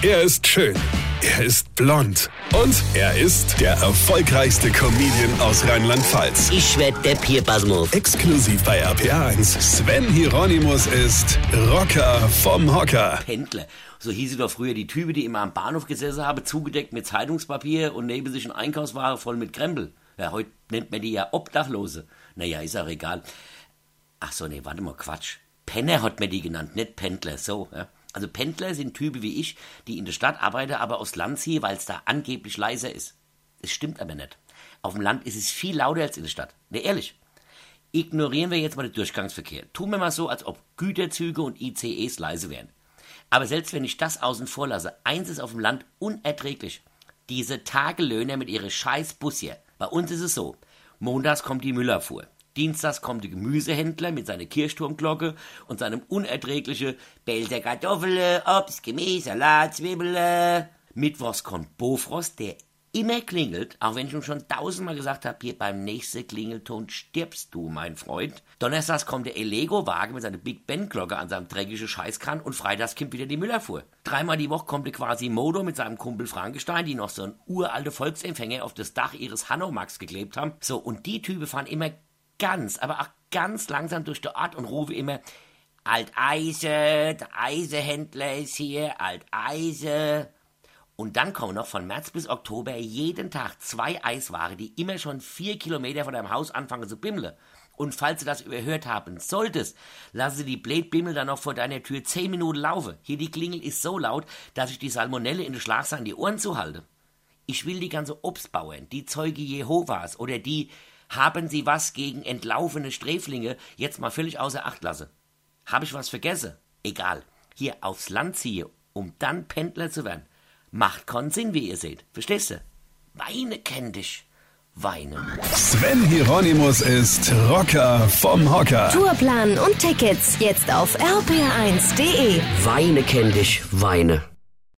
Er ist schön. Er ist blond. Und er ist der erfolgreichste Comedian aus Rheinland-Pfalz. Ich werd der Pierpasmus. Exklusiv bei RPA1. Sven Hieronymus ist Rocker vom Hocker. Pendler. So hieß sie doch früher die Typen, die immer am Bahnhof gesessen haben, zugedeckt mit Zeitungspapier und neben sich ein Einkaufswagen voll mit Krempel. Ja, heute nennt man die ja Obdachlose. Naja, ist auch egal. Ach so, nee, warte mal, Quatsch. Penner hat man die genannt, nicht Pendler, so. Ja. Also Pendler sind Typen wie ich, die in der Stadt arbeiten, aber aus Land ziehen, weil es da angeblich leiser ist. Es stimmt aber nicht. Auf dem Land ist es viel lauter als in der Stadt. Ne, ehrlich. Ignorieren wir jetzt mal den Durchgangsverkehr. Tun wir mal so, als ob Güterzüge und ICEs leise wären. Aber selbst wenn ich das außen vor lasse, eins ist auf dem Land unerträglich. Diese Tagelöhner mit ihre scheiß Bus hier. Bei uns ist es so. Montags kommt die Müllerfuhr. Dienstags kommt der Gemüsehändler mit seiner Kirchturmglocke und seinem unerträglichen Bälter Kartoffeln, Obst, Gemüse, Salat, Zwiebeln. Mittwochs kommt Bofrost, der immer klingelt, auch wenn ich ihm schon tausendmal gesagt habe, hier beim nächsten Klingelton stirbst du, mein Freund. Donnerstags kommt der Elego-Wagen mit seiner Big Ben-Glocke an seinem dreckigen Scheißkran und freitags kommt wieder die Müllerfuhr. Dreimal die Woche kommt der quasi Modo mit seinem Kumpel Frankenstein, die noch so ein uralte Volksempfänger auf das Dach ihres Hanomax geklebt haben. So, und die Typen fahren immer ganz, aber auch ganz langsam durch die Ort und rufe immer, Alteise, der Eisehändler ist hier, Alteise. Und dann kommen noch von März bis Oktober jeden Tag zwei Eisware, die immer schon vier Kilometer von deinem Haus anfangen zu bimmeln. Und falls du das überhört haben solltest, lasse die Blätbimmel dann noch vor deiner Tür zehn Minuten laufen. Hier die Klingel ist so laut, dass ich die Salmonelle in der Schlagse an die Ohren zuhalte. Ich will die ganze Obstbauern, die Zeuge Jehovas oder die haben Sie was gegen entlaufene Sträflinge jetzt mal völlig außer Acht lassen. Habe ich was vergessen? Egal. Hier aufs Land ziehe, um dann Pendler zu werden. Macht keinen Sinn, wie ihr seht. Verstehst du? Weine kenn dich. Weine. Sven Hieronymus ist Rocker vom Hocker. Tourplan und Tickets jetzt auf rpr1.de. Weine kenn dich. Weine.